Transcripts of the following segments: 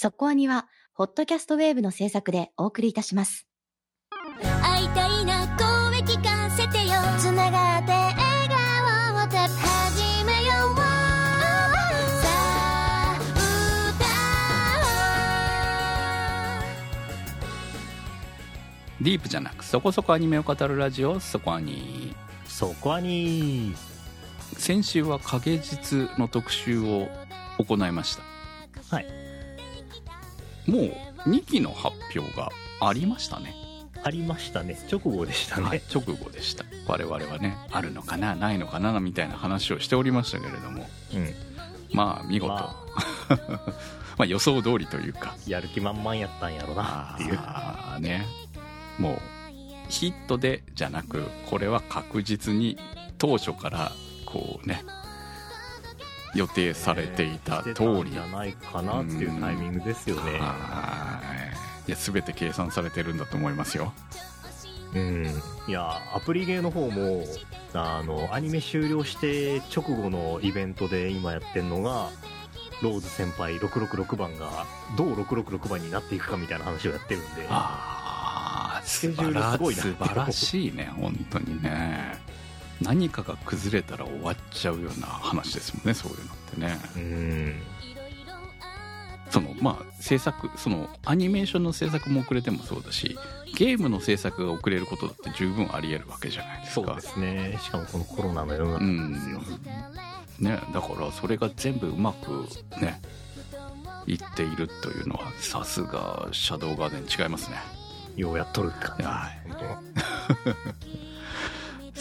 そこアニは、ホットキャストウェーブの制作でお送りいたします。会いたいな声聞かせてよ。つながって笑顔を始めよう。さあディープじゃなくそこそこアニメを語るラジオそこアニそこはに先週は影実の特集を行いました。はいもう2期の発表がありましたね。ありましたね。直後でしたね、はい、直後でした。我々はねあるのかなないのかなみたいな話をしておりましたけれども。うん。まあ見事、ま まあ予想通りというか。やる気満々やったんやろなっていう。あーね。もうヒットでじゃなくこれは確実に当初からこうね予定されていた通り、じゃないかなっていうタイミングですよねはい。いや全て計算されてるんだと思いますよ。うん。いやアプリゲーの方もあのアニメ終了して直後のイベントで今やってるのがローズ先輩666番がどう666番になっていくかみたいな話をやってるんで。ああ素スケジュールすごいな。素晴らしいね本当にね何かが崩れたら終わっちゃうような話ですもんねそういうのってね。うん。そのまあ制作そのアニメーションの制作も遅れてもそうだしゲームの制作が遅れることだって十分あり得るわけじゃないですか。そうですね。しかもこのコロナの世の中うなんですよ、ん。ねだからそれが全部うまくねいっているというのはさすがシャドウガーデン違いますね。ようやっとるって感じはい。本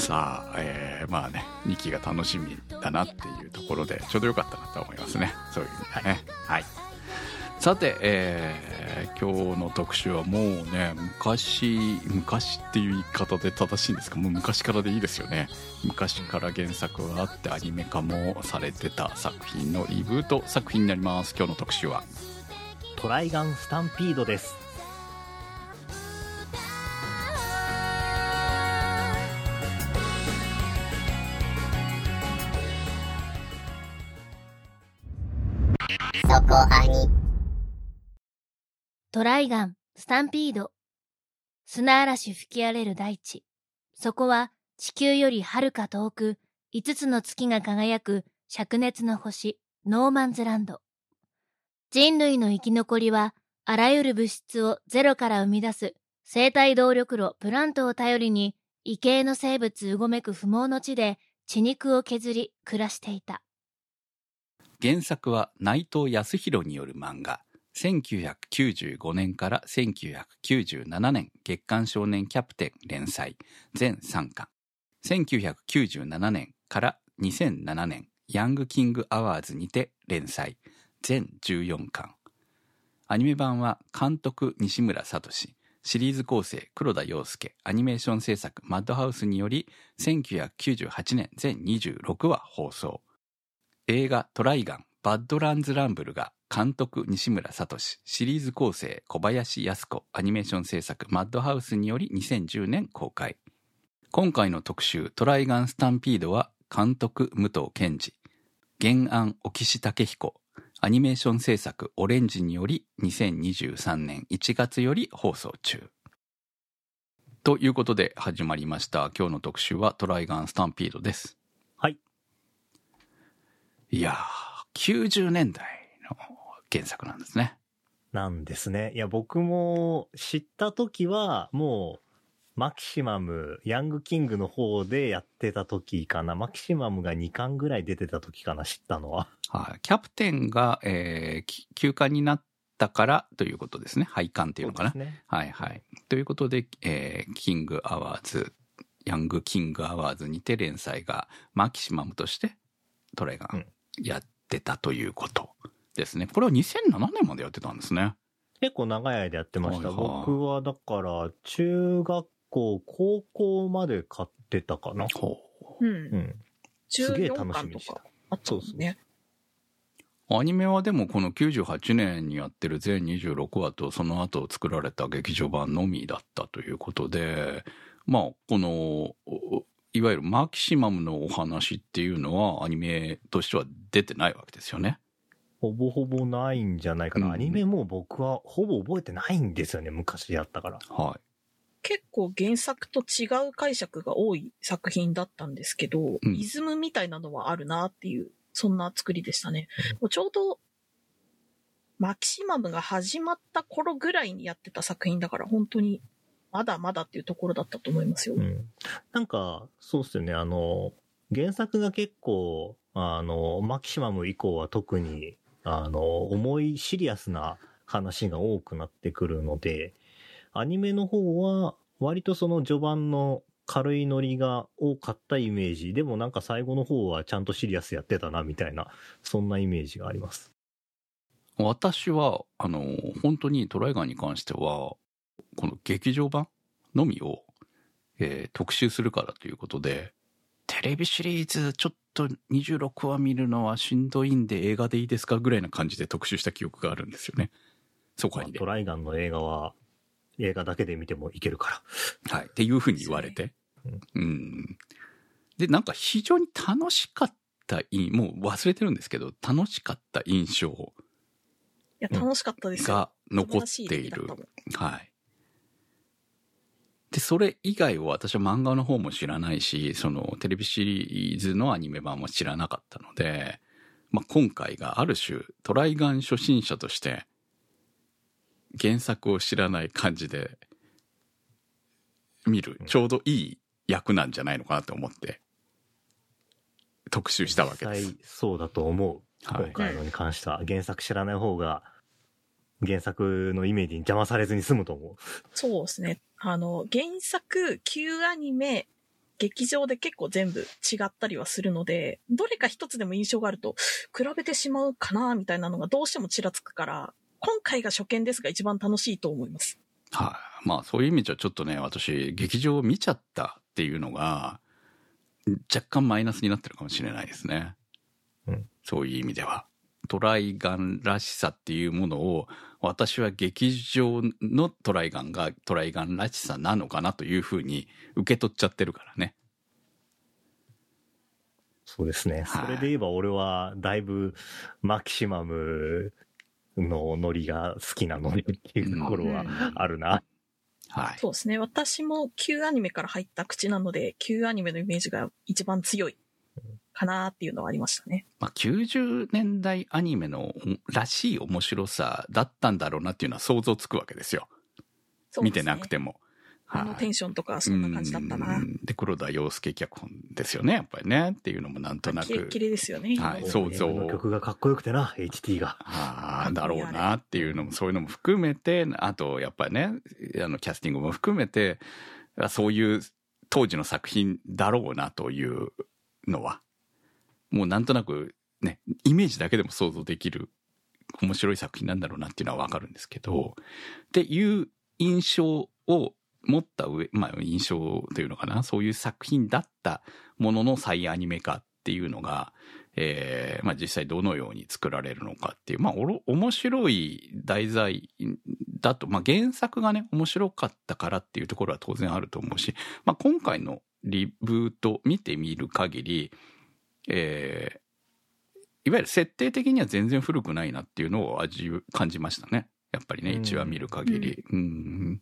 さあ、えーまあね2期が楽しみだなっていうところでちょうどよかったなと思いますね。そういう意味でね。はい、さて、えー今日の特集はもうね昔昔っていう言い方で正しいんですか？もう昔からでいいですよね。昔から原作があってアニメ化もされてた作品のリブート作品になります。今日の特集は。当トライガンスタンピードですそこアニトライガン、スタンピード。砂嵐吹き荒れる大地。そこは地球よりはるか遠く、五つの月が輝く灼熱の星、ノーマンズランド。人類の生き残りは、あらゆる物質をゼロから生み出す生態動力炉プラントを頼りに、異形の生物うごめく不毛の地で血肉を削り暮らしていた。原作は内藤康弘による漫画。1995年から1997年月刊少年キャプテン連載。全3巻。1997年から2007年ヤングキングアワーズにて連載。全14巻。アニメ版は監督西村聡。シリーズ構成黒田洋介。アニメーション制作マッドハウスにより1998年全26話放送。映画「トライガンバッドランズ・ランブル」が監督西村聡シリーズ構成小林靖子アニメーション制作マッドハウスにより2010年公開。今回の特集「トライガン・スタンピード」は監督武藤健二原案沖志武彦アニメーション制作オレンジにより2023年1月より放送中。ということで始まりました。今日の特集はトライガン・スタンピードです。いやー、90年代の原作なんですね。なんですねいや僕も知った時はもうマキシマムヤングキングの方でやってた時かなマキシマムが2巻ぐらい出てた時かな知ったのははい。キャプテンが、えーき休刊になったからということですね。廃刊っていうのかな。ねはいはい。ということで、えーキングアワーズ、ヤングキングアワーズにて連載がマキシマムとしてトレガンやってたということですね。これは2007年までやってたんですね。結構長い間やってました。はいはい僕はだから、中学校、高校まで買ってたかな。ほうんう。ん。中すげえ4楽しみにしてた巻とか。あったもんね。う。アニメはでもこの98年にやってる全26話とその後作られた劇場版のみだったということで、まあ、この、おいわゆるマキシマムのお話っていうのはアニメとしては出てないわけですよね。ほぼほぼないんじゃないかな。うんアニメも僕はほぼ覚えてないんですよね、昔やったから。はい。結構原作と違う解釈が多い作品だったんですけど、うんイズムみたいなのはあるなっていう、そんな作りでしたね。もうちょうど、マキシマムが始まった頃ぐらいにやってた作品だから、本当に、まだまだっていうところだったと思いますよ。うん。なんか、そうっすよね、あの、原作が結構、あの、マキシマム以降は特に、あの、重いシリアスな話が多くなってくるので、アニメの方は、割とその序盤の軽いノリが多かったイメージ。でもなんか最後の方はちゃんとシリアスやってたな、みたいな、そんなイメージがあります。私は、あの、本当にトライガーに関しては、この劇場版のみを、えー特集するからということで、テレビシリーズちょっと26話見るのはしんどいんで映画でいいですかぐらいな感じで特集した記憶があるんですよね。そこにでト。ライガンの映画は、映画だけで見てもいけるから。はい。っていうふうに言われて。うん。で、なんか非常に楽しかったい、もう忘れてるんですけど、楽しかった印象いや、楽しかったですよ。が残っているはい。で、それ以外を私は漫画の方も知らないし、そのテレビシリーズのアニメ版も知らなかったので、まあ、今回がある種トライガン初心者として原作を知らない感じで見る、ちょうどいい役なんじゃないのかなと思って特集したわけです実際。そうだと思う。はい今回のに関しては、原作知らない方が、原作のイメージに邪魔されずに済むと思う。そうですね。あの、原作、旧アニメ、劇場で結構全部違ったりはするので、どれか一つでも印象があると、比べてしまうかな、みたいなのがどうしてもちらつくから、今回が初見ですが一番楽しいと思います。はい。まあそういう意味じゃちょっとね、私、劇場を見ちゃったっていうのが、若干マイナスになってるかもしれないですね。うんそういう意味では。トライガンらしさっていうものを、私は劇場のトライガンがトライガンらしさなのかなというふうに受け取っちゃってるからね。そうですね。はいそれで言えば俺は、だいぶ、マキシマムのノリが好きなのでっていうところはあるな。はい。そうですね。私も旧アニメから入った口なので、旧アニメのイメージが一番強いかなっていうのはありましたね。まあ、90年代アニメのらしい面白さだったんだろうなっていうのは想像つくわけですよ。すねなくても。あのテンションとかそんな感じだったなう。んで、黒田洋介脚本ですよね、やっぱりね。っていうのもなんとなくキレッキ。レですよね。はい想像曲がかっこよくてな、HT が。ああ、だろうなっていうのも、そういうのも含めて、あと、やっぱりね、あの、キャスティングも含めて、あそういう当時の作品だろうなというのは、もうなんとなくね、イメージだけでも想像できる面白い作品なんだろうなっていうのはわかるんですけど、っていう印象を持った上、まあ印象というのかな、そういう作品だったものの再アニメ化っていうのが、えーまあ実際どのように作られるのかっていう、まあおろ面白い題材だと、まあ原作がね、面白かったからっていうところは当然あると思うし、まあ今回のリブート見てみる限り、えーいわゆる設定的には全然古くないなっていうのを味感じましたね。やっぱりね、うん1話見る限り。うん。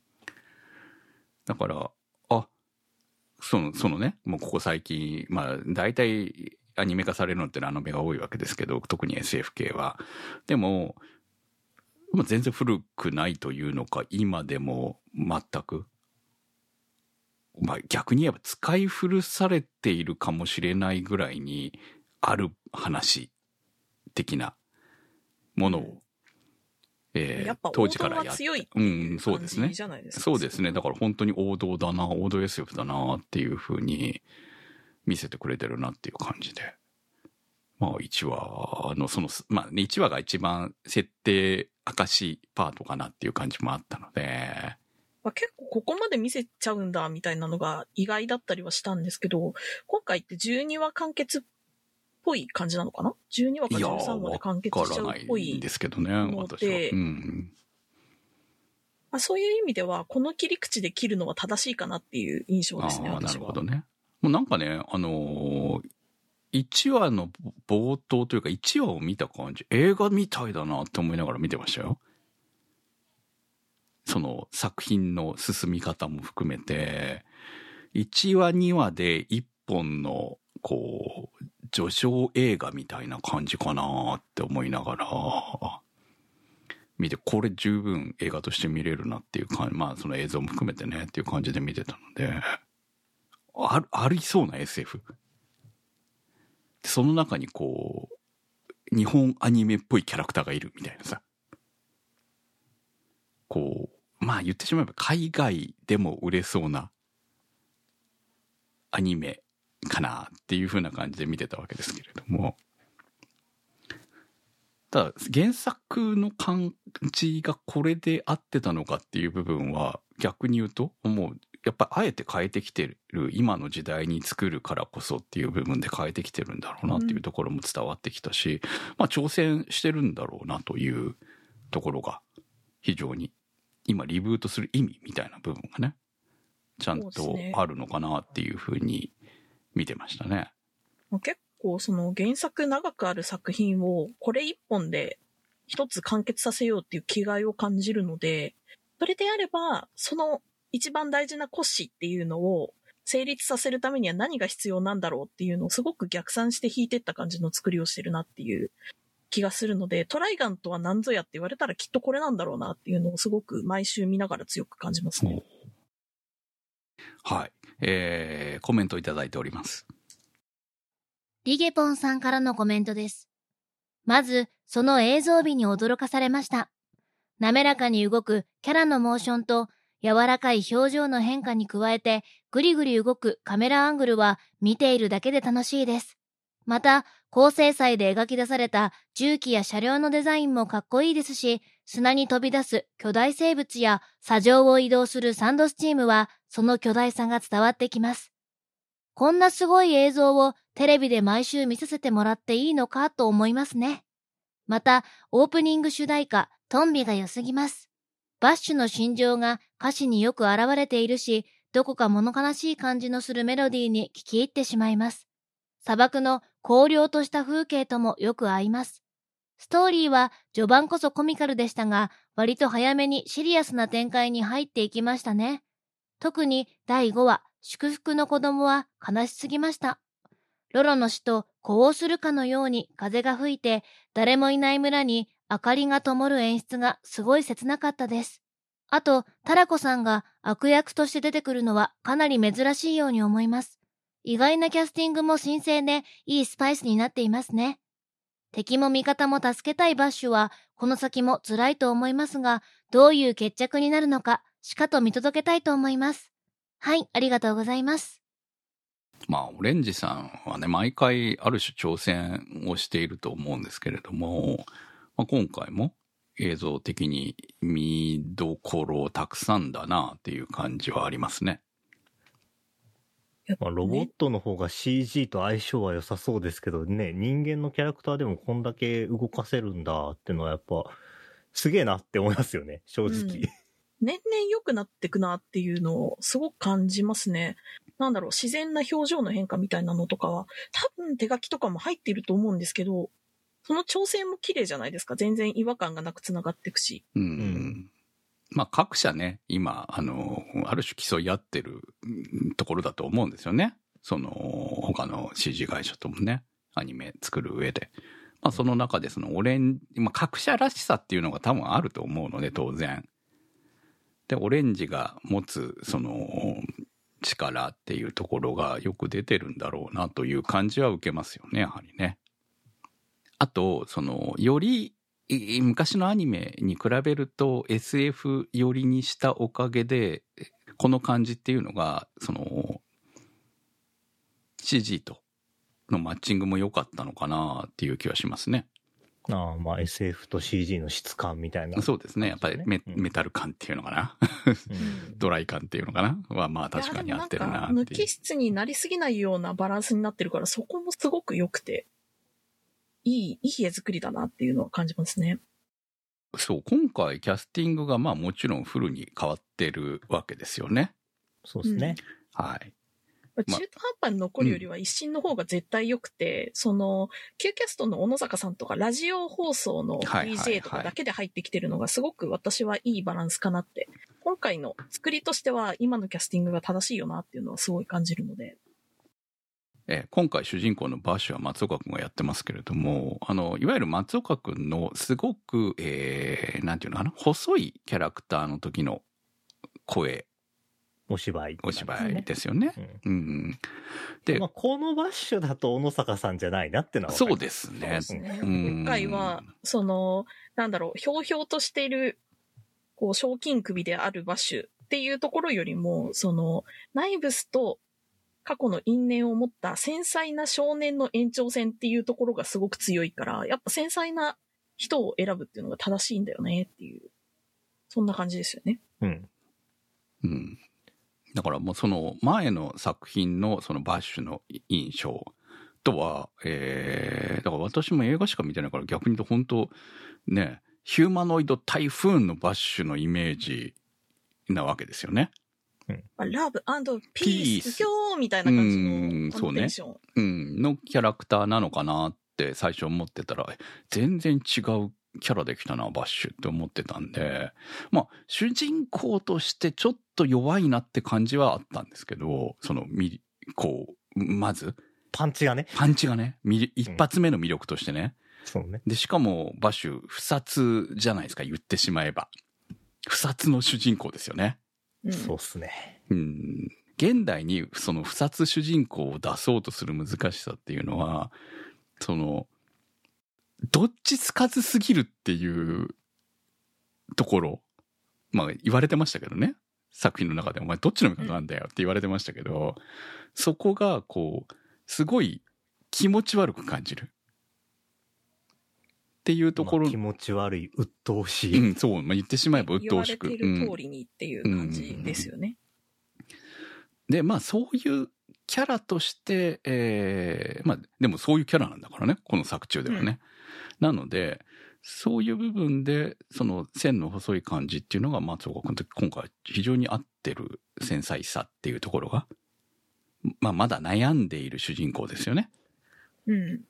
だから、あ、その、そのね、もうここ最近、まあ、大体アニメ化されるのってラノベが多いわけですけど、特に SF 系は。でも、まあ、全然古くないというのか、今でも全く。まあ、逆に言えば使い古されているかもしれないぐらいにある話的なものを、えーやっぱ当時からやってうんそうですね。そうですね。だから本当に王道だな、王道 SF だなっていう風に見せてくれてるなっていう感じで。まあ1話のその、まあね、1話が一番設定明かしパートかなっていう感じもあったので、まあ、結構ここまで見せちゃうんだみたいなのが意外だったりはしたんですけど、今回って12話完結っぽい感じなのかな ?12 話かいやー、13話で完結わしちゃうっぽいんですけどね、の私は。でうん。まあ、そういう意味では、この切り口で切るのは正しいかなっていう印象あですね、あ、な。るほどね。もうなんかね、あのー1話の冒頭というか1話を見た感じ、映画みたいだなって思いながら見てましたよ。その作品の進み方も含めて、1話2話で1本の、こう、序章映画みたいな感じかなって思いながら、見て、これ十分映画として見れるなっていう感じ、まあその映像も含めてねっていう感じで見てたので、ある、ありそうな SF。その中にこう、日本アニメっぽいキャラクターがいるみたいなさ。こう、まあ言ってしまえば海外でも売れそうなアニメかなっていう風な感じで見てたわけですけれども。ただ原作の感じがこれで合ってたのかっていう部分は逆に言うともうやっぱあえて変えてきてる今の時代に作るからこそっていう部分で変えてきてるんだろうなっていうところも伝わってきたし、まあ挑戦してるんだろうなというところが非常に今リブートする意味みたいな部分がねちゃんとあるのかなっていうふうに見てましたね。結構その原作長くある作品をこれ一本で一つ完結させようっていう気概を感じるので、それであれば、その一番大事な骨子っていうのを成立させるためには何が必要なんだろうっていうのをすごく逆算して引いてった感じの作りをしてるなっていう気がするので、トライガンとは何ぞやって言われたらきっとこれなんだろうなっていうのをすごく毎週見ながら強く感じますね。はい。えー、コメントいただいております。リゲポンさんからのコメントです。まず、その映像美に驚かされました。滑らかに動くキャラのモーションと柔らかい表情の変化に加えて、ぐりぐり動くカメラアングルは見ているだけで楽しいです。また、高精細で描き出された重機や車両のデザインもかっこいいですし、砂に飛び出す巨大生物や砂上を移動するサンドスチームはその巨大さが伝わってきます。こんなすごい映像をテレビで毎週見させてもらっていいのかと思いますね。また、オープニング主題歌、トンビが良すぎます。バッシュの心情が歌詞によく現れているし、どこか物悲しい感じのするメロディーに聞き入ってしまいます。砂漠の荒涼とした風景ともよく合います。ストーリーは序盤こそコミカルでしたが、割と早めにシリアスな展開に入っていきましたね。特に第5話、祝福の子供は悲しすぎました。ロロの死と呼応するかのように風が吹いて、誰もいない村に明かりが灯る演出がすごい切なかったです。あと、タラコさんが悪役として出てくるのはかなり珍しいように思います。意外なキャスティングも新鮮でいいスパイスになっていますね。敵も味方も助けたいバッシュは、この先も辛いと思いますが、どういう決着になるのか、しかと見届けたいと思います。はい、ありがとうございます。まあ、オレンジさんはね、毎回ある種挑戦をしていると思うんですけれども、まあ、今回も映像的に見どころたくさんだなっていう感じはありますね。まあ、ロボットの方が CG と相性は良さそうですけどね、人間のキャラクターでもこんだけ動かせるんだっていうのはやっぱ、すげえなって思いますよね、正直。うん年々良くなってくなっていうのをすごく感じますね。なんだろう、自然な表情の変化みたいなのとかは、多分手書きとかも入っていると思うんですけど、その調整も綺麗じゃないですか。全然違和感がなく繋がっていくし。うん。んまあ、各社ね、今、あの、ある種競い合ってるところだと思うんですよね。その、他の CG 会社ともね、アニメ作る上で。まあ、その中でそのオレンジ、まあ、各社らしさっていうのが多分あると思うので、当然。で、オレンジが持つ、その、力っていうところがよく出てるんだろうなという感じは受けますよね、やはりね。あと、その、より、昔のアニメに比べると SF 寄りにしたおかげで、この感じっていうのが、その、CG とのマッチングも良かったのかなっていう気はしますね。ああ、まあ SF と CG の質感みたいな。そうですね。やっぱりメ,、うんメタル感っていうのかな？うんドライ感っていうのかな？は、まあ確かに合ってるなっていうもんか無機。質になりすぎないようなバランスになってるから、そこもすごく良くて、いい、いい絵作りだなっていうのは感じますね。そう、今回キャスティングがまあもちろんフルに変わってるわけですよね。そうですね。はい。まあ中途半端に残るよりは一新の方が絶対良くて、その、Q キャストの小野坂さんとかラジオ放送の DJ とかだけで入ってきてるのがすごく私はいいバランスかなって。今回の作りとしては今のキャスティングが正しいよなっていうのはすごい感じるので。えー今回主人公のバッシュは松岡君がやってますけれども、あの、いわゆる松岡君のすごく、えー、なんていうのかな、細いキャラクターの時の声、お芝居、お芝居ですよね。うんうん。でまあ、このバッシュだと小野坂さんじゃないなってのはそうるですね。そうですね。うん今回は、その、なんだろう、ひょうひょうとしている、こう、賞金首であるバッシュっていうところよりも、その、ナイブスと過去の因縁を持った繊細な少年の延長線っていうところがすごく強いから、やっぱ繊細な人を選ぶっていうのが正しいんだよねっていう、そんな感じですよね。うん。うん。だからもうその前の作品のそのバッシュの印象とは、えー、だから私も映画しか見てないから逆に言うと本当ね、ヒューマノイド台風のバッシュのイメージなわけですよね。まあラブピピースース、今日みたいな感じうんのそうねテンション。うん、のキャラクターなのかなって最初思ってたら、全然違うキャラできたな、バッシュって思ってたんで、まあ、主人公としてちょっと弱いなって感じはあったんですけど、その、み、こう、まず、パンチがね。パンチがね、み一発目の魅力としてね。そうね。で、しかも、バッシュ、不殺じゃないですか、言ってしまえば。不殺の主人公ですよね。うんそうっすね。うん現代にその不殺主人公を出そうとする難しさっていうのは、その、どっちつかずすぎるっていうところ、まあ言われてましたけどね。作品の中でお前どっちの味方なんだよって言われてましたけど、そこがこう、すごい気持ち悪く感じる。っていうところ、まあ気持ち悪い、鬱陶しい。うん、そう、まあ、言ってしまえば鬱陶しく。言われてる通りにっていう感じですよね。で、まあそういうキャラとして、えーまあでもそういうキャラなんだからね、この作中ではね。なので、そういう部分で、その線の細い感じっていうのが松岡君と今回非常に合ってる繊細さっていうところが、まあまだ悩んでいる主人公ですよね。うん。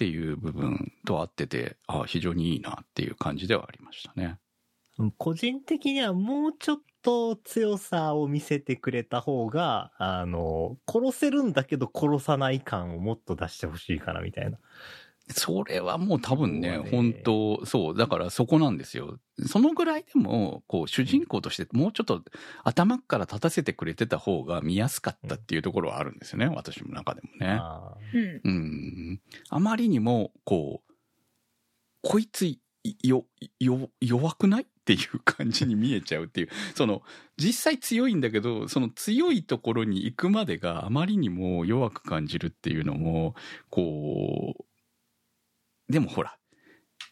っていう部分と合ってて、あ非常にいいなっていう感じではありましたね。個人的にはもうちょっと強さを見せてくれた方が、あの、殺せるんだけど殺さない感をもっと出してほしいかなみたいな。それはもう多分ね、ね本当そう、だからそこなんですよ。そのぐらいでも、こう、主人公としてもうちょっと頭から立たせてくれてた方が見やすかったっていうところはあるんですよね、私の中でもね。あうん。うん。あまりにも、こう、こいつ、よ、よ、弱くないっていう感じに見えちゃうっていう、その、実際強いんだけど、その強いところに行くまでがあまりにも弱く感じるっていうのも、こう、でもほら、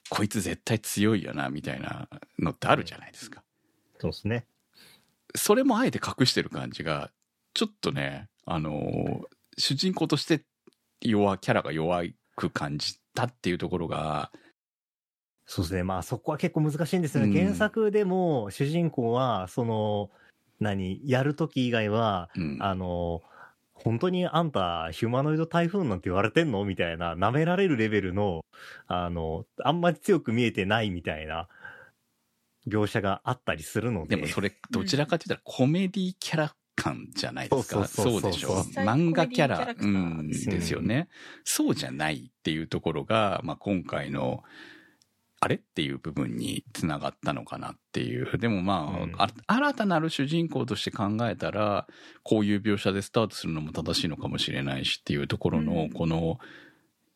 こいつ絶対強いよな、みたいなのってあるじゃないですか。そうですね。それもあえて隠してる感じが、ちょっとね、あの、主人公として弱、キャラが弱く感じたっていうところが、そうですね。まあそこは結構難しいんですよね。うん原作でも主人公は、その、何、やるとき以外は、うん。あの、本当にあんたヒューマノイド台風なんて言われてんのみたいな、舐められるレベルの、あの、あんまり強く見えてないみたいな描写があったりするので。でもそれ、どちらかと言ったらコメディキャラ感じゃないですか？そうそうそうそうそうでしょ漫画キャラうんーですよですよね。そうじゃないっていうところが、まあ、今回の、あれ？っていう部分につながったのかなっていう。でもまあ、うんあ新たなる主人公として考えたら、こういう描写でスタートするのも正しいのかもしれないしっていうところの、うんこの、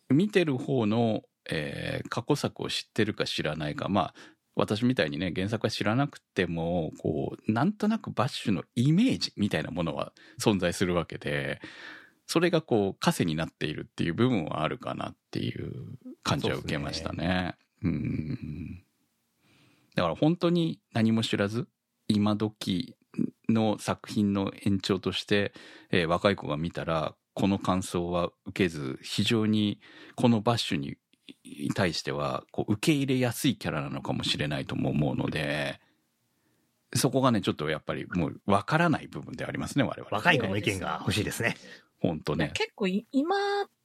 見てる方の、えー過去作を知ってるか知らないか、まあ、私みたいにね、原作は知らなくても、こう、なんとなくバッシュのイメージみたいなものは存在するわけで、それがこう、枷になっているっていう部分はあるかなっていう感じは受けましたね。うん。だから本当に何も知らず、今時の作品の延長として、えー若い子が見たら、この感想は受けず、非常にこのバッシュに対しては、こう、受け入れやすいキャラなのかもしれないとも思うので、そこがね、ちょっとやっぱりもうわからない部分でありますね、我々。若い子の意見が欲しいですね。ほん。とね。結構今、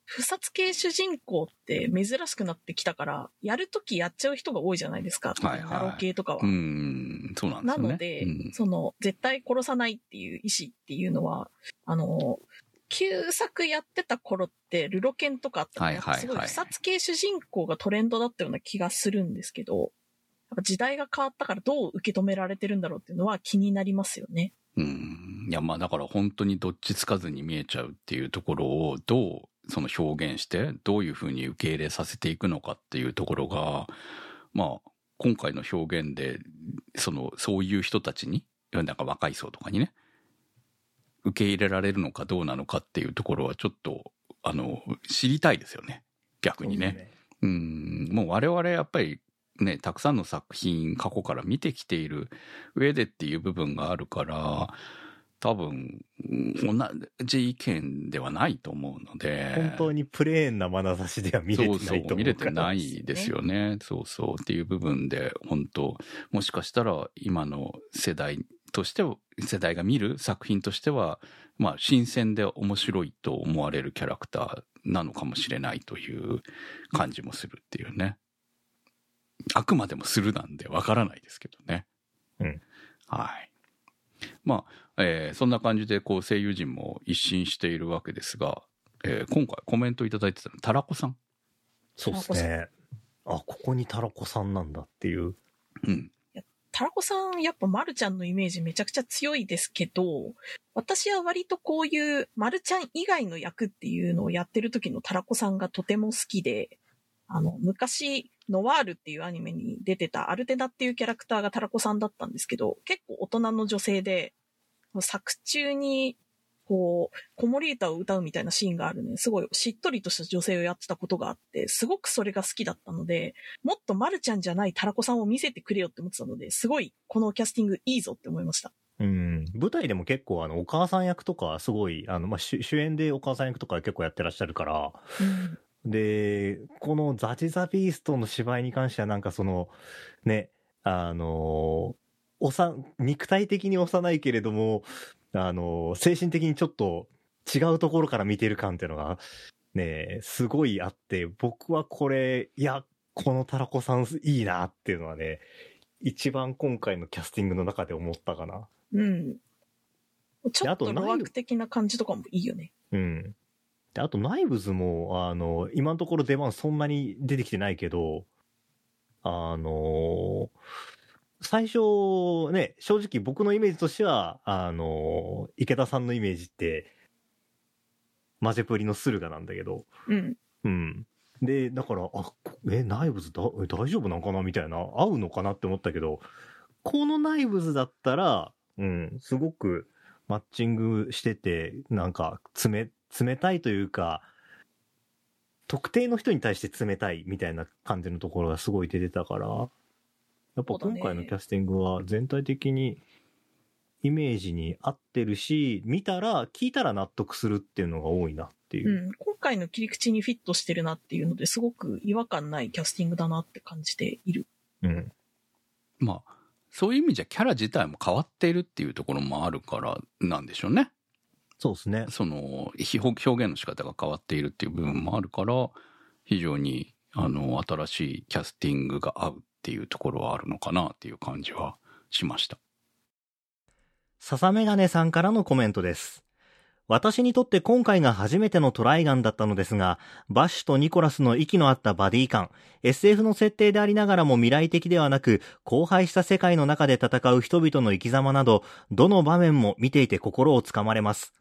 不殺系主人公って珍しくなってきたから、やるときやっちゃう人が多いじゃないですか。はいはいナロ系とかは。うん、そうなんですよね。なので、うんその、絶対殺さないっていう意志っていうのは、あの、旧作やってた頃って、ルロケンとかあったはいはいはいすごい不殺系主人公がトレンドだったような気がするんですけど、やっぱ時代が変わったからどう受け止められてるんだろうっていうのは気になりますよね。うん。いや、まあだから本当にどっちつかずに見えちゃうっていうところをどうその表現して、どういうふうに受け入れさせていくのかっていうところが、まあ今回の表現で、その、そういう人たちに、なんか若い層とかにね、受け入れられるのかどうなのかっていうところはちょっと、あの、知りたいですよね。逆にね。うん、もう我々やっぱりね、たくさんの作品過去から見てきている上でっていう部分があるから、多分、うん同じ意見ではないと思うので。本当にプレーンな眼差しでは見れてないと思う。そうそう、見れてないですよね。そうそう。っていう部分で、本当もしかしたら今の世代としては、世代が見る作品としては、まあ、新鮮で面白いと思われるキャラクターなのかもしれないという感じもするっていうね。あくまでもするなんでわからないですけどね。うん。はい。まあ、えーそんな感じで、こう、声優陣も一新しているわけですが、えー今回コメントいただいてたの、タラコさん。そうですね。あ、ここにタラコさんなんだっていう。うん。タラコさん、やっぱマルちゃんのイメージめちゃくちゃ強いですけど、私は割とこういうマルちゃん以外の役っていうのをやってる時のタラコさんがとても好きで、あの、昔、ノワールっていうアニメに出てたアルテナっていうキャラクターがタラコさんだったんですけど、結構大人の女性で、作中に、こう、子守歌を歌うみたいなシーンがあるね、すごいしっとりとした女性をやってたことがあって、すごくそれが好きだったので、もっとマルちゃんじゃないタラコさんを見せてくれよって思ってたので、すごいこのキャスティングいいぞって思いました。うん。舞台でも結構あの、お母さん役とかすごい、あの、まあ、主主演でお母さん役とか結構やってらっしゃるから、で、このザジザビーストの芝居に関してはなんかその、ね、あの、おさ、肉体的に幼いけれども、あの、精神的にちょっと違うところから見てる感っていうのが、ね、すごいあって、僕はこれ、いや、このタラコさんいいなっていうのはね、一番今回のキャスティングの中で思ったかな。うん。ちょっとロワク的な感じとかもいいよね。うん。で、あと、ナイブズも、あの、今のところ出番そんなに出てきてないけど、あの最初ね、正直僕のイメージとしては、あの池田さんのイメージって、マジェプリの駿河なんだけど、うん。うん。で、だから、あ、こえ、ナイブズだ、え大丈夫なんかなみたいな、合うのかなって思ったけど、このナイブズだったら、うん、すごくマッチングしてて、なんか、冷、冷たいというか、特定の人に対して冷たいみたいな感じのところがすごい出てたから、やっぱ今回のキャスティングは全体的にイメージに合ってるし、見たら、聞いたら納得するっていうのが多いなっていうう。ん。今回の切り口にフィットしてるなっていうのですごく違和感ないキャスティングだなって感じている。うん。まあ、そういう意味じゃキャラ自体も変わっているっていうところもあるからなんでしょうね。そうですね。その、ひ表現の仕方が変わっているっていう部分もあるから、非常に、あの、新しいキャスティングが合うっていうところはあるのかなっていう感じはしました。笹メガネさんからのコメントです。私にとって今回が初めてのトライガンだったのですが、バッシュとニコラスの息の合ったバディ感、SF の設定でありながらも未来的ではなく、荒廃した世界の中で戦う人々の生き様など、どの場面も見ていて心をつかまれます。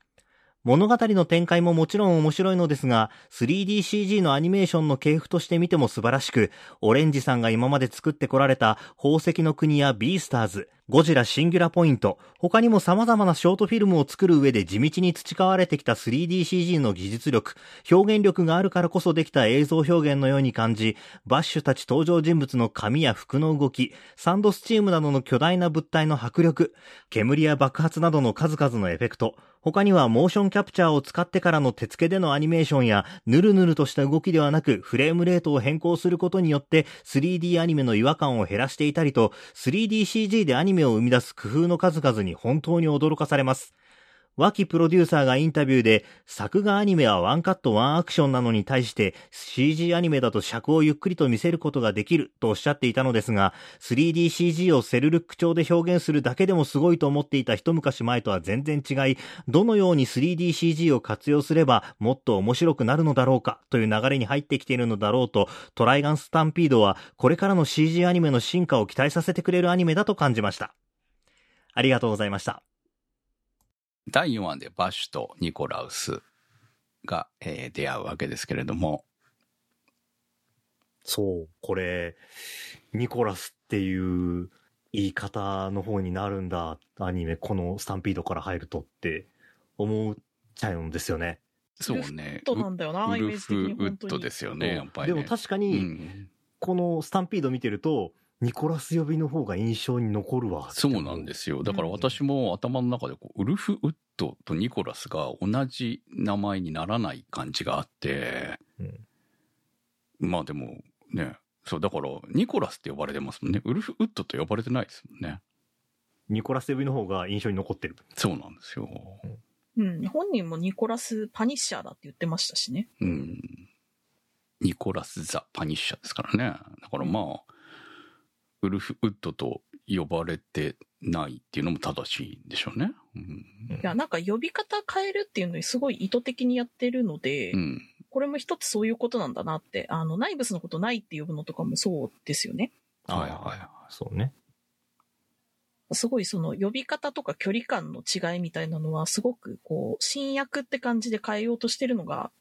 物語の展開ももちろん面白いのですが、3DCG のアニメーションの系譜として見ても素晴らしく、オレンジさんが今まで作ってこられた宝石の国やビースターズ、ゴジラシンギュラポイント、他にも様々なショートフィルムを作る上で地道に培われてきた 3DCG の技術力、表現力があるからこそできた映像表現のように感じ、バッシュたち登場人物の髪や服の動き、サンドスチームなどの巨大な物体の迫力、煙や爆発などの数々のエフェクト、他にはモーションキャプチャーを使ってからの手付けでのアニメーションや、ヌルヌルとした動きではなく、フレームレートを変更することによって、3D アニメの違和感を減らしていたりと、3DCG でアニメメを生み出す工夫の数々に本当に驚かされます。脇プロデューサーがインタビューで、作画アニメはワンカットワンアクションなのに対して CG アニメだと尺をゆっくりと見せることができるとおっしゃっていたのですが、3DCG をセルルック調で表現するだけでもすごいと思っていた一昔前とは全然違い、どのように 3DCG を活用すればもっと面白くなるのだろうかという流れに入ってきているのだろうと、トライガンスタンピードはこれからの CG アニメの進化を期待させてくれるアニメだと感じました。ありがとうございました。第4話でバッシュとニコラウスが、えー出会うわけですけれども、そう、これ、ニコラスっていう言い方の方になるんだ、アニメ、このスタンピードから入るとって思っちゃうんですよね。そうね。ウルフウッドなんだよなウルイメージ的にフウッ本当にドですよね、やっぱり、ね。でも確かうに、ん、このスタンピード見てると、ニコラス呼びの方が印象に残るわ。そうなんですよ。だから私も頭の中でこう、ウルフウッドとニコラスが同じ名前にならない感じがあって、うんまあでもね、そう、だからニコラスって呼ばれてますもんね。ウルフウッドと呼ばれてないですもんね。ニコラス呼びの方が印象に残ってる。そうなんですよ。うん。本人もニコラス・パニッシャーだって言ってましたしね。うん。ニコラス・ザ・パニッシャーですからね。だからまあ、ウルフウッドと呼ばれてないっていうのも正しいんでしょうね。うん。いや、なんか呼び方変えるっていうのにすごい意図的にやってるので、うん。これも一つそういうことなんだなって、あの、ナイブスのことないって呼ぶのとかもそうですよね。はいはいはい。そうね。すごいその呼び方とか距離感の違いみたいなのはすごくこう、新訳って感じで変えようとしてるのが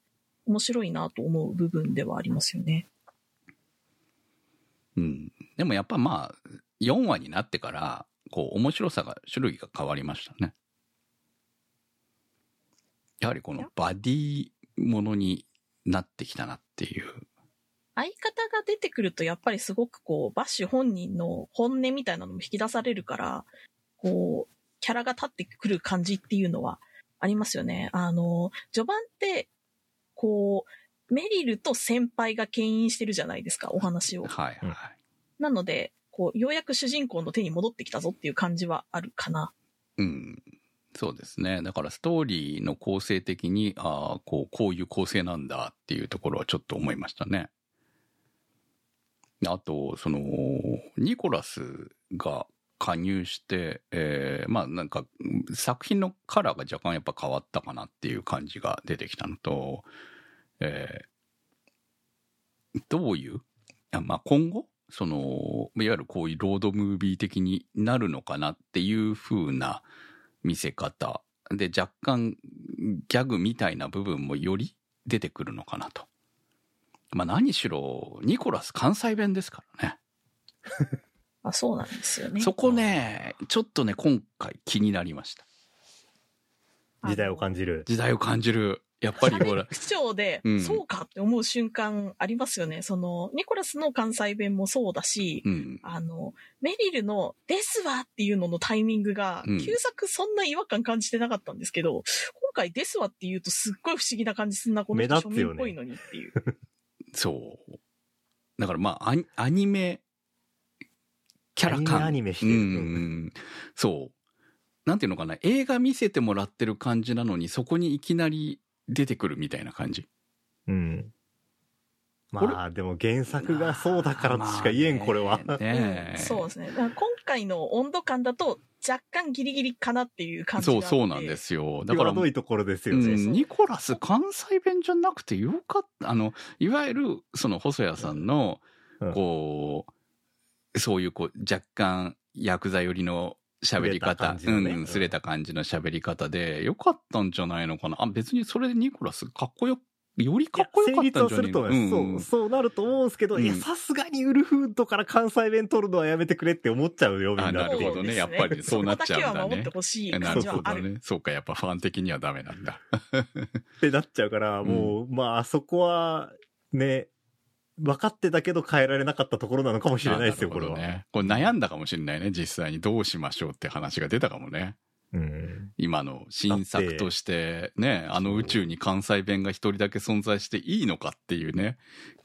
面白いなと思う部分ではありますよね。うん。でもやっぱまあ、4話になってから、こう、面白さが、種類が変わりましたね。やはりこのバディものになってきたなっていう。相方が出てくるとやっぱりすごくこう、バッシュ本人の本音みたいなのも引き出されるから、こう、キャラが立ってくる感じっていうのはありますよね。あの、序盤って、こう、メリルと先輩が牽引してるじゃないですか、お話を。はいはい。なので、こう、ようやく主人公の手に戻ってきたぞっていう感じはあるかな。うん。そうですね。だからストーリーの構成的に、ああ、こう、こういう構成なんだっていうところはちょっと思いましたね。あと、その、ニコラスが加入して、えーまあなんか、作品のカラーが若干やっぱ変わったかなっていう感じが出てきたのと、えーどういう、まあ今後、その、いわゆるこういうロードムービー的になるのかなっていう風な見せ方で若干ギャグみたいな部分もより出てくるのかなと。まあ何しろ、ニコラス関西弁ですからね。あ、そうなんですよね。そこね、ちょっとね、今回気になりました。時代を感じる。時代を感じる。やっぱりほら、口調で、うんそうかって思う瞬間ありますよね。その、ニコラスの関西弁もそうだし、うん。あの、メリルのですわっていうののタイミングが、うん旧作そんな違和感感じてなかったんですけど、今回ですわって言うとすっごい不思議な感じすんな、この人庶民っぽいのにっていう。そう。だからまあ、アニアニメ、キャラ感。アニメしてるうんうん。そう。なんていうのかな、映画見せてもらってる感じなのに、そこにいきなり出てくるみたいな感じ？うん。まあ、でも原作がそうだからとしか言えん、これは。まあねうんそうですね。だから今回の温度感だと若干ギリギリかなっていう感じがそう、あってそうなんで。すよ。だから、際どいところですよね。うん、ニコラス関西弁じゃなくてよかった。あの、いわゆる、その細谷さんの、うんこう、そういうこう、若干、ヤクザ寄りの喋り方、感じのねうん、すれた感じの喋り方で、よかったんじゃないのかな？あ、別にそれでニコラスかっこよ、よりかっこよかったんじゃない成立はすると思います。うんうんそう、そうなると思うんですけど、うんいや、さすがにウルフードから関西弁取るのはやめてくれって思っちゃうよ、みんな。あなるほどねやっぱりそうなっちゃうんだねな感るほど。ね。そうか、やっぱファン的にはダメなんだ。ってなっちゃうから、もう、まあ、あそこは、ね、分かってたけど変えられなかったところなのかもしれないですよ、これは。これ悩んだかもしれないね、実際にどうしましょうって話が出たかもね。うん。今の新作としてね、あの宇宙に関西弁が一人だけ存在していいのかっていうね、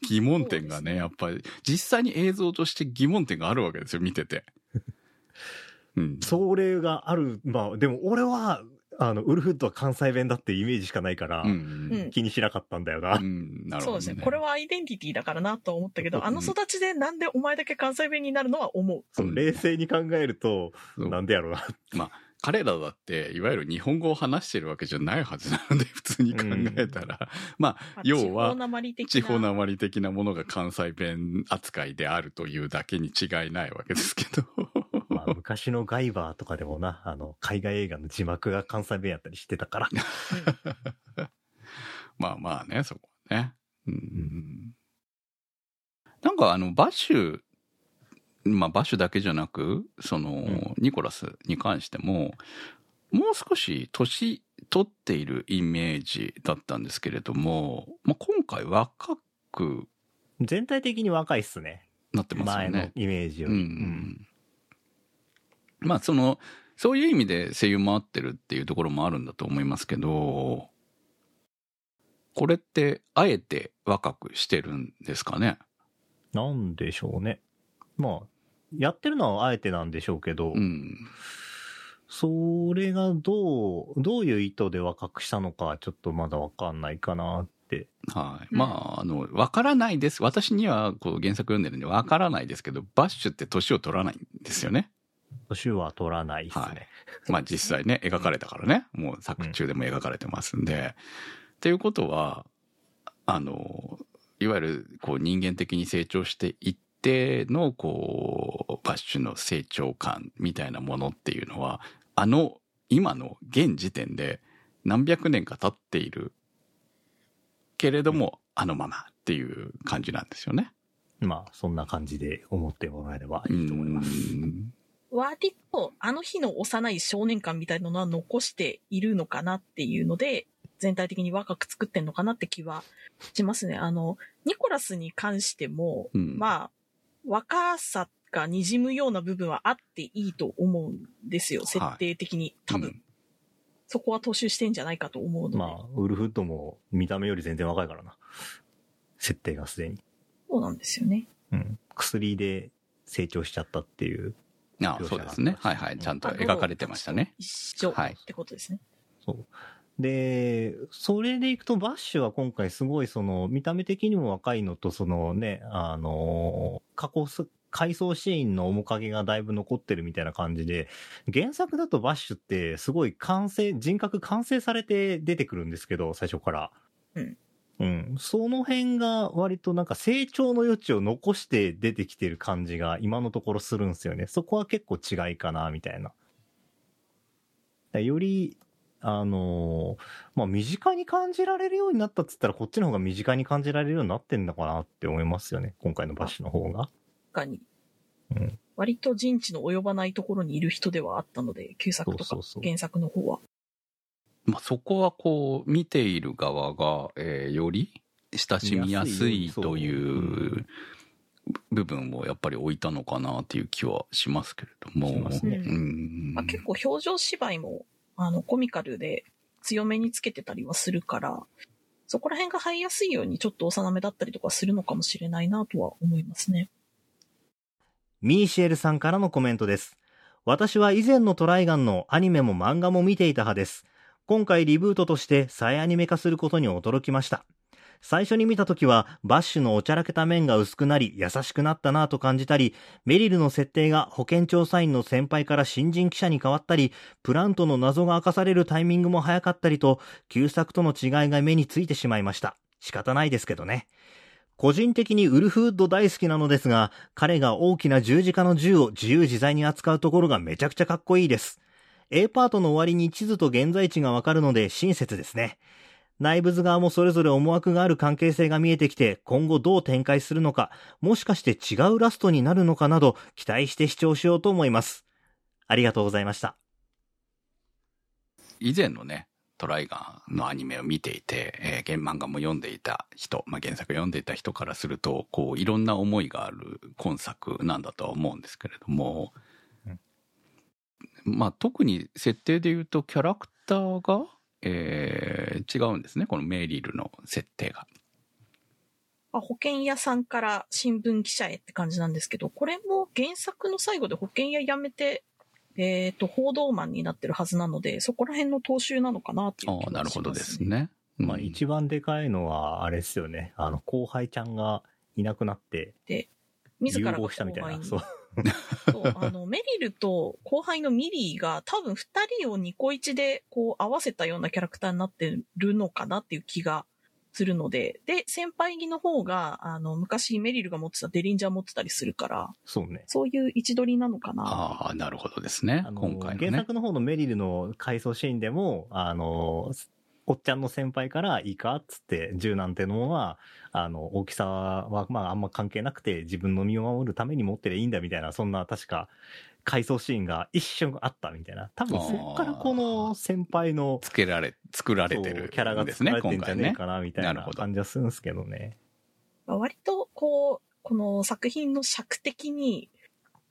疑問点がね、やっぱり実際に映像として疑問点があるわけですよ、見てて。うん。それがある、まあ、でも俺は、あの、ウルフッドは関西弁だってイメージしかないから、うん。うん気にしなかったんだよな。うん。なるほど、ね。そうですね。これはアイデンティティだからなとは思ったけど、うんあの育ちでなんでお前だけ関西弁になるのは思う。そううん冷静に考えると、なんでやろうな。彼らだって、いわゆる日本語を話してるわけじゃないはずなので、普通に考えたら。まあ、要地は。地方なまり的なものが関西弁扱いであるというだけに違いないわけですけど。まあ、昔のガイバーとかでもな、あの、海外映画の字幕が関西弁やったりしてたから。まあまあね、そこはね。うん。なんかあの、バッシュ、まあバッシュだけじゃなく、その、んニコラスに関しても、もう少し年取っているイメージだったんですけれども、まあ今回若く全体的に若いっすね。なってます前のよね。イメージようり。ん。まあその、そういう意味で声優も合ってるっていうところもあるんだと思いますけど、これってあえて若くしてるんですかね？なんでしょうね。まあ、やってるのはあえてなんでしょうけど、うん。それがどう、どういう意図で若くしたのかはちょっとまだわかんないかなって。はい。うんまあ、あの、わからないです。私にはこう原作読んでるんでわからないですけど、バッシュって年を取らないんですよね。年は取らないっすね。はい。まあ実際ね、描かれたからね、もう作中でも描かれてますんで。っていうことは、あの、いわゆるこう人間的に成長していっての、こう、バッシュの成長感みたいなものっていうのは、あの、今の現時点で何百年か経っているけれども、あのままっていう感じなんですよね。まあ、そんな感じで思ってもらえればいいと思います。うん割と、あの日の幼い少年感みたいなのは残しているのかなっていうので、全体的に若く作ってんのかなって気はしますね。あの、ニコラスに関しても、うんまあ、若さが滲むような部分はあっていいと思うんですよ。設定的に。多分、うんそこは踏襲してんじゃないかと思うので。まあ、ウルフッドも見た目より全然若いからな。設定がすでに。そうなんですよね。うん。薬で成長しちゃったっていう。あ描写そうですね。はいはい。ちゃんと描かれてましたね。一緒はいってことですね。そう。で、それでいくとバッシュは今回すごいその見た目的にも若いのとそのね、あの、過去す、回想シーンの面影がだいぶ残ってるみたいな感じで、原作だとバッシュってすごい完成、人格完成されて出てくるんですけど、最初から。うん。うん。その辺が割となんか成長の余地を残して出てきてる感じが今のところするんですよね。そこは結構違いかな、みたいな。より、あのーまあ、身近に感じられるようになったっつったら、こっちの方が身近に感じられるようになってんのかなって思いますよね。今回のバッシュの方が。かに。うん割と人知の及ばないところにいる人ではあったので、旧作とかそうそうそう原作の方は。まあ、そこはこう見ている側が、えーより親しみやすいというう部分をやっぱり置いたのかなっていう気はしますけれども。ねうんまあ、結構表情芝居も、あの、コミカルで強めにつけてたりはするから、そこら辺が入りやすいようにちょっと幼めだったりとかするのかもしれないなとは思いますね。ミーシェルさんからのコメントです。私は以前のトライガンのアニメも漫画も見ていた派です。今回リブートとして再アニメ化することに驚きました。最初に見た時はバッシュのおちゃらけた面が薄くなり優しくなったなぁと感じたり、メリルの設定が保健調査員の先輩から新人記者に変わったり、プラントの謎が明かされるタイミングも早かったりと、旧作との違いが目についてしまいました。仕方ないですけどね。個人的にウルフウッド大好きなのですが、彼が大きな十字架の銃を自由自在に扱うところがめちゃくちゃかっこいいです。A パートの終わりに地図と現在地がわかるので親切ですね。内部図側もそれぞれ思惑がある関係性が見えてきて、今後どう展開するのか、もしかして違うラストになるのかなど、期待して視聴しようと思います。ありがとうございました。以前のね、トライガンのアニメを見ていて、えー、原漫画も読んでいた人、まあ、原作読んでいた人からすると、こう、いろんな思いがある今作なんだとは思うんですけれども、まあ、特に設定で言うと、キャラクターが、えー違うんですね。このメイリルの設定が。あ保険屋さんから新聞記者へって感じなんですけど、これも原作の最後で保険屋辞めてえっ、と、報道マンになってるはずなので、そこら辺の踏襲なのかなっていうああ、気がします、なるほどです。ね。まあうん一番でかいのは、あれですよね。あの、後輩ちゃんがいなくなって、融自らしたみたいな。そう。そう、あの、メリルと後輩のミリーが多分二人をニコイチでこう合わせたようなキャラクターになってるのかなっていう気がするので、で、先輩着の方が、あの、昔メリルが持ってたデリンジャー持ってたりするから、そうね。そういう位置取りなのかな。ああ、なるほどですね。今回のね。原作の方のメリルの回想シーンでも、あの、おっちゃんの先輩からいいかっつって銃なんてのは、あの、大きさはまああんま関係なくて自分の身を守るために持ってりゃいいんだみたいな、そんな確か回想シーンが一瞬あったみたいな。多分そっからこの先輩のつけられ、作られてるそうキャラがですね、作られてんじゃ今回ね。ねえかなみたいな感じはするんですけどね。割と、こう、この作品の尺的に、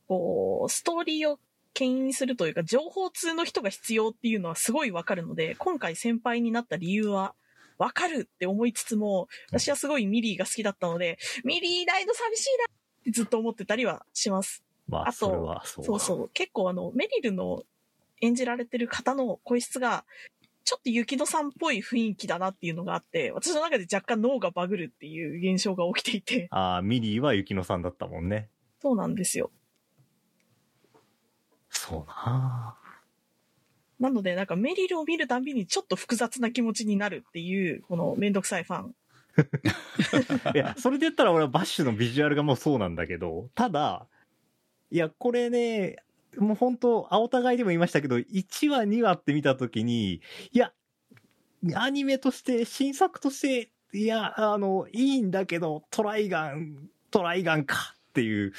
こう、ストーリーを牽引するというか、情報通の人が必要っていうのはすごいわかるので、今回先輩になった理由は、わかるって思いつつも、私はすごいミリーが好きだったので、ミリーいないの寂しいなってずっと思ってたりはします。まあ、あとそれはそう。そうそう。結構あの、メリルの演じられてる方の声質が、ちょっと雪乃さんっぽい雰囲気だなっていうのがあって、私の中で若干脳がバグるっていう現象が起きていて、ああ、ミリーは雪乃さんだったもんね。そうなんですよ。そうななので、なんかメリルを見るたびにちょっと複雑な気持ちになるっていう、このめんどくさいファン。いや、それで言ったら俺はバッシュのビジュアルがもうそうなんだけど、ただ、いや、これね、もう本当、あお互いでも言いましたけど、1話、2話って見たときに、いや、アニメとして、新作として、いや、あの、いいんだけど、トライガン、トライガンかっていう、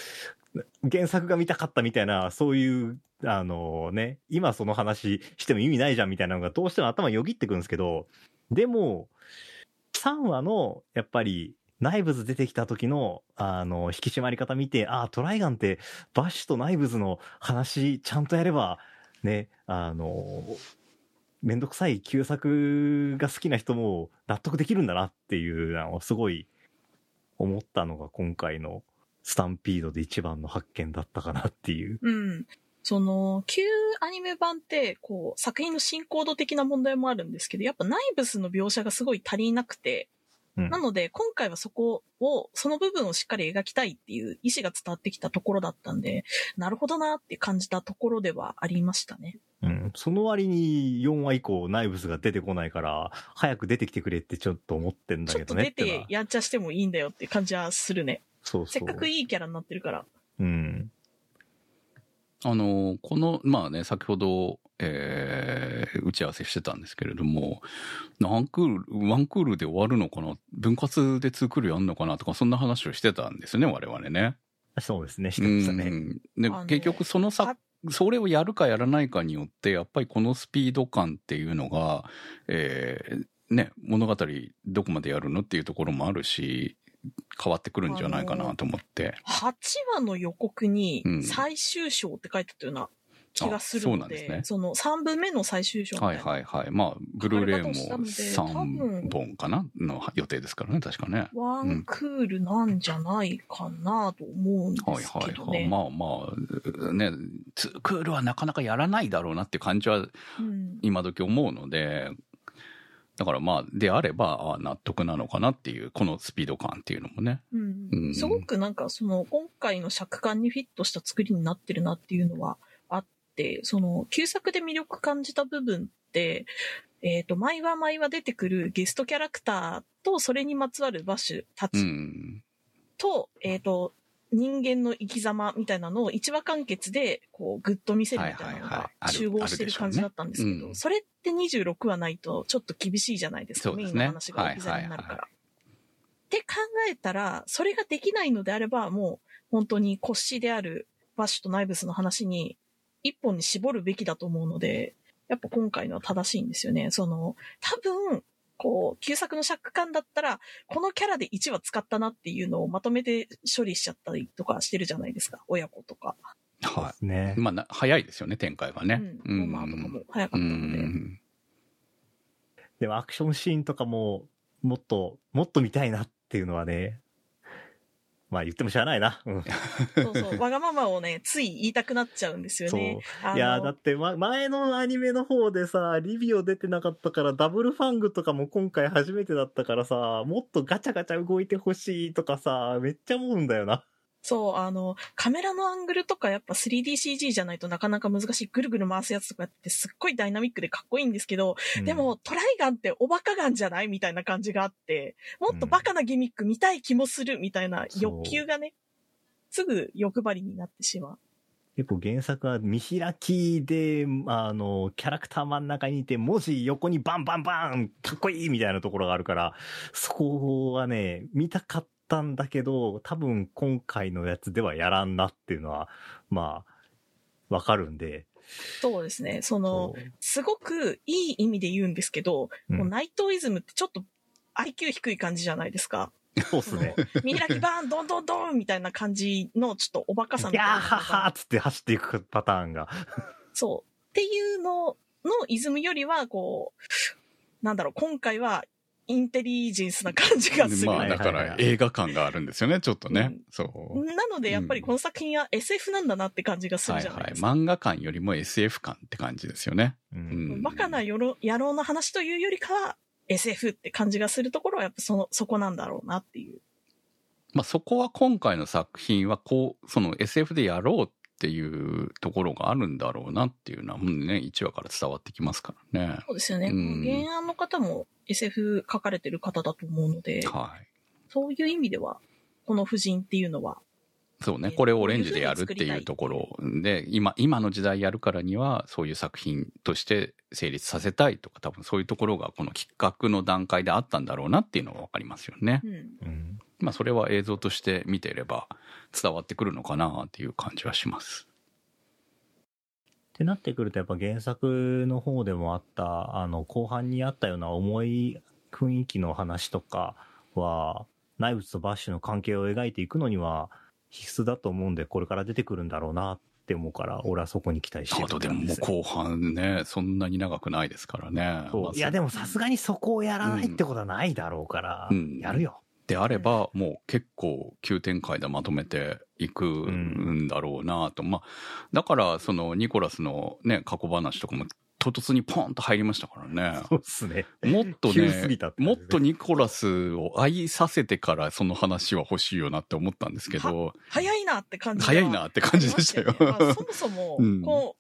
原作が見たかったみたいな、そういう、あのね、今その話しても意味ないじゃんみたいなのがどうしても頭よぎってくるんですけど、でも、3話の、やっぱり、ナイブズ出てきた時の、あの、引き締まり方見て、ああ、トライガンって、バッシュとナイブズの話、ちゃんとやれば、ね、あの、めんどくさい旧作が好きな人も納得できるんだなっていうのをすごい思ったのが今回のスタンピードで一番の発見だったかなっていう。うん。その、旧アニメ版って、こう、作品の進行度的な問題もあるんですけど、やっぱナイブスの描写がすごい足りなくて、うんなので、今回はそこを、その部分をしっかり描きたいっていう意思が伝わってきたところだったんで、なるほどなって感じたところではありましたね。うん。その割に4話以降ナイブズが出てこないから、早く出てきてくれってちょっと思ってんだちょっと出けどねってやんちゃしてもいいんだよって感じはするね。そうそう。せっかくいいキャラになってるから。うん。あの、この、まあね、先ほど、えー打ち合わせしてたんですけれども、何クール、ワンクールで終わるのかな？分割で2クールやんのかなとか、そんな話をしてたんですよね、我々ね。そうですね、してましたね。うんで結局そのさそれをやるかやらないかによってやっぱりこのスピード感っていうのが、えーね、物語どこまでやるのっていうところもあるし変わってくるんじゃないかなと思って。8話の予告にうん最終章って書いてあったような気がするので、あそうなんですねその3分目の最終章みたはいいな。はいはい。まあ、ブルーレイも書かれ方をしたので多分3本かなの予定ですからね、確かね。ワンクールなんじゃないかなと思うんではいすはいはい。けどね。まあまあ、ね、2クールはなかなかやらないだろうなっていう感じはうん今時思うので、だからまあ、であれば、あ納得なのかなっていう、このスピード感っていうのもね。うんうんすごくなんかその今回の尺感にフィットした作りになってるなっていうのはあって、その旧作で魅力感じた部分って、えっ、と、毎話毎話出てくるゲストキャラクターとそれにまつわるバッシュたうちん。と、えっ、と、人間の生き様みたいなのを一話完結で、こう、ぐっと見せるみたいなのが集合してる感じだったんですけど、それって26話ないとちょっと厳しいじゃないですか、メインの話が置き去りになるから。って考えたら、それができないのであれば、もう本当に骨子であるバッシュとナイブスの話に一本に絞るべきだと思うので、やっぱ今回のは正しいんですよね。その、多分、こう、旧作の尺感だったら、このキャラで1話使ったなっていうのをまとめて処理しちゃったりとかしてるじゃないですか。親子とか。はねい。。まあな、早いですよね、展開がね。うん。ロマンとかも早かうったので。ん。でもアクションシーンとかも、もっと、もっと見たいなっていうのはね、まあ言ってもしゃあないな。うん。そうそう。わがままをね、つい言いたくなっちゃうんですよね。いや、だって、ま、前のアニメの方でさ、リビオ出てなかったから、ダブルファングとかも今回初めてだったからさ、もっとガチャガチャ動いてほしいとかさ、めっちゃ思うんだよな。そう、あの、カメラのアングルとかやっぱ 3DCG じゃないとなかなか難しい、ぐるぐる回すやつとかってすっごいダイナミックでかっこいいんですけど、でも、トライガンっておバカガンじゃないみたいな感じがあって、もっとバカなギミック見たい気もするみたいな欲求がね、すぐ欲張りになってしまう。結構原作は見開きで、あの、キャラクター真ん中にいて、文字横にバンバンバンかっこいいみたいなところがあるから、そこはね、見たかったんだけど、多分今回のやつではやらんなっていうのは、まあ、わかるんで。そうですね。その、そうすごくいい意味で言うんですけど、うんもうナイトイズムってちょっと IQ 低い感じじゃないですか。そうっすね。見開きバーン、ドンドンドンみたいな感じのちょっとおバカさみたいなのが。ハハーっつって走っていくパターンが。そう。っていうののイズムよりは、こう、なんだろう、今回はインテリジェンスな感じがする。まあだから映画感があるんですよね、ちょっとね。うんそう。なので、やっぱりこの作品は SF なんだなって感じがするはいはい。じゃないですか。漫画感よりも SF 感って感じですよね。ううんん。バカな野郎野郎の話というよりかは、SF って感じがするところはやっぱその、そこなんだろうなっていう。まあそこは今回の作品はこう、その SF でやろうっていうところがあるんだろうなっていうのはもうね、1話から伝わってきますからね。そうですよね。うん原案の方も SF 書かれてる方だと思うので、はい。そういう意味では、この夫人っていうのは、そうね、これをオレンジでやるっていうところで、今、今の時代やるからには、そういう作品として成立させたいとか、多分そういうところがこの企画の段階であったんだろうなっていうのがわかりますよねう。ん。うんまあそれは映像として見ていれば伝わってくるのかなっていう感じはします。ってなってくるとやっぱ原作の方でもあったあの後半にあったような重い雰囲気の話とかはナイブスとバッシュの関係を描いていくのには必須だと思うんでこれから出てくるんだろうなって思うから俺はそこに期待してあるとでももう後半ね、そんなに長くないですからね。いやでもさすがにそこをやらないってことはないだろうから、うん。やるよであれば、もう結構急展開でまとめていくんだろうなと。まあ、だから、そのニコラスのね、過去話とかも唐突にポンと入りましたからね。そうっすね。もっと急すぎねたって、感じでもっとニコラスを愛させてからその話は欲しいよなって思ったんですけど、早いなって感じが早いなって感じでしたよ。そもそも、うん。こう、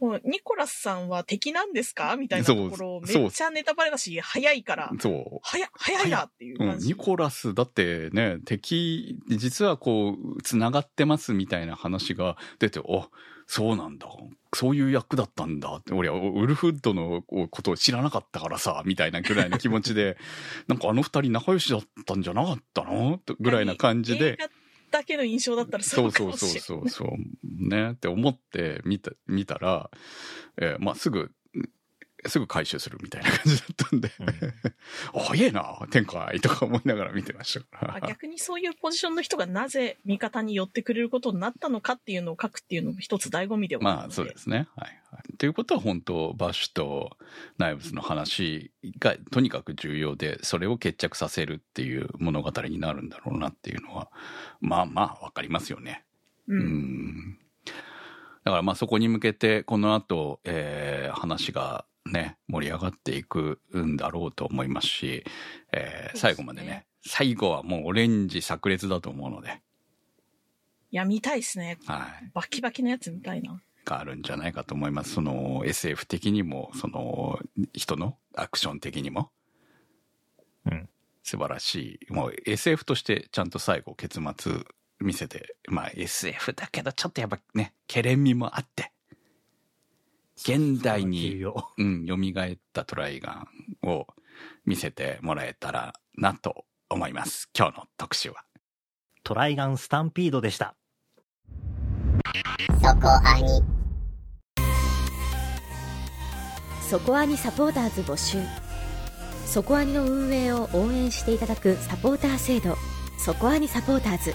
もうニコラスさんは敵なんですか？みたいなところ、めっちゃネタバレだし、早いから、そう。早、早いなっていううん、感じ。ニコラスだってね、敵、実はこう、繋がってますみたいな話が出て、お、そうなんだ。そういう役だったんだって。俺はウルフッドのことを知らなかったからさ、みたいなぐらいの気持ちで、なんかあの二人仲良しだったんじゃなかったの？とぐらいな感じで映。画だけの印象だったらそうかそうそうもしれない。そうそう。ねって思って見た、見たら、えーまあすぐ、すぐ回収するみたいな感じだったんで、うん早えな、天海とか思いながら見てましたかあら。逆にそういうポジションの人がなぜ味方に寄ってくれることになったのかっていうのを書くっていうのも一つ醍醐味ではあまあそうですね。はい、はい。ということは本当バッシュとナイブスの話がとにかく重要で、それを決着させるっていう物語になるんだろうなっていうのは、まあまあわかりますよね。う。うんん。だからまあそこに向けてこの後、えー話がね、盛り上がっていくんだろうと思いますし、えー最後までね、最後はもうオレンジ炸裂だと思うので、いや、見たいですね。はい。バキバキのやつ見たいな。があるんじゃないかと思います。その SF 的にも、その人のアクション的にも。うん素晴らしい。もう SF としてちゃんと最後結末見せて、まあ SF だけどちょっとやっぱね、ケレン味もあって、現代重に、要うん、蘇ったトライガンを見せてもらえたらなと思います。今日の特集は。トライガンスタンピードでした。そこアニ。そこアニサポーターズ募集。そこアニの運営を応援していただくサポーター制度。そこアニサポーターズ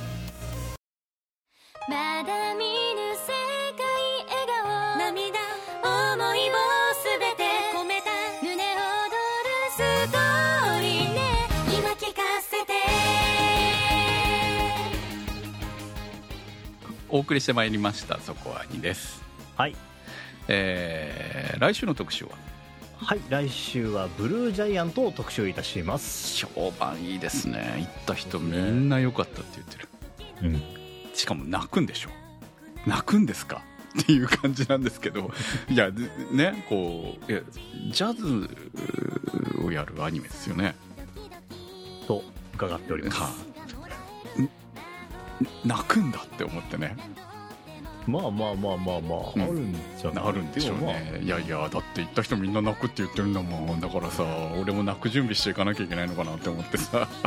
お送りしてまいりましたそこはにです。はい。えー、来週の特集は？はい、来週はブルージャイアントを特集いたします。評判いいですね。行った人みんな良かったって言ってる。うん。しかも泣くんでしょ？泣くんですか？っていう感じなんですけど。いやでねこういやジャズをやるアニメですよね。と伺っております。泣くんだって思ってね。まあまあまあまあまあ、うん。あるんじゃない？なるんでしょうね、いやいやだって行った人みんな泣くって言ってるんだもん。だからさ俺も泣く準備していかなきゃいけないのかなって思ってさ。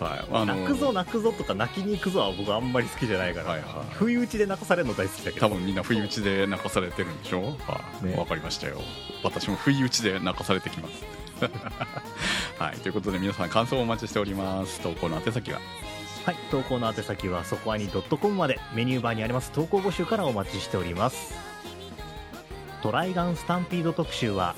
はいあの泣くぞ泣くぞとか泣きに行くぞは僕あんまり好きじゃないから、はいはい。不意打ちで泣かされるの大好きだけど。多分みんな不意打ちで泣かされてるんでしょ？はい、ねわかりましたよ。私も不意打ちで泣かされてきます。はい。ということで皆さん感想をお待ちしております。投稿の宛先は？はい投稿の宛先はそこアニ .com まで。メニューバーにあります。投稿募集からお待ちしております。トライガンスタンピード特集は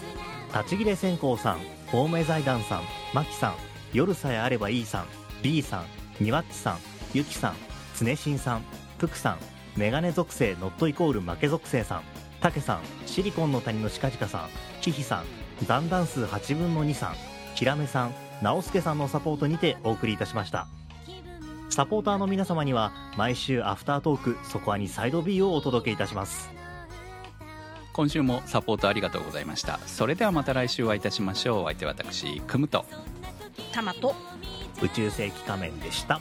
立ち切れ線香さん青梅財団さんマキさん夜さえあればいいさん B さんニワッチさんゆきさん常新さんプクさんメガネ属性ノットイコール負け属性さんタケさんシリコンの谷の近々さんキヒさん残弾数8分の2さんヒラメさん直輔さんのサポートにてお送りいたしました。サポーターの皆様には毎週アフタートークそこアニサイド B をお届けいたします。今週もサポートありがとうございました。それではまた来週お会いいたしましょう。お相手は私クムとタマと。宇宙世紀仮面でした